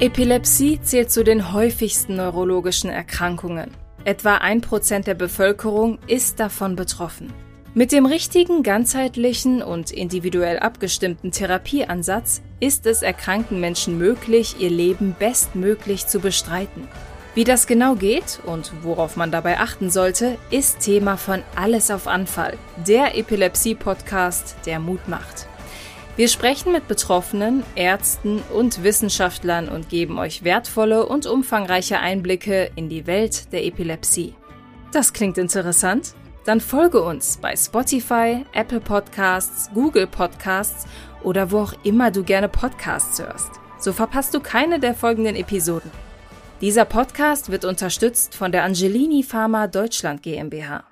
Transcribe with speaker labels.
Speaker 1: Epilepsie zählt zu den häufigsten neurologischen Erkrankungen. Etwa ein Prozent der Bevölkerung ist davon betroffen. Mit dem richtigen, ganzheitlichen und individuell abgestimmten Therapieansatz ist es erkrankten Menschen möglich, ihr Leben bestmöglich zu bestreiten. Wie das genau geht und worauf man dabei achten sollte, ist Thema von Alles auf Anfall, der Epilepsie-Podcast, der Mut macht. Wir sprechen mit Betroffenen, Ärzten und Wissenschaftlern und geben euch wertvolle und umfangreiche Einblicke in die Welt der Epilepsie. Das klingt interessant? Dann folge uns bei Spotify, Apple Podcasts, Google Podcasts oder wo auch immer du gerne Podcasts hörst. So verpasst du keine der folgenden Episoden. Dieser Podcast wird unterstützt von der Angelini Pharma Deutschland GmbH.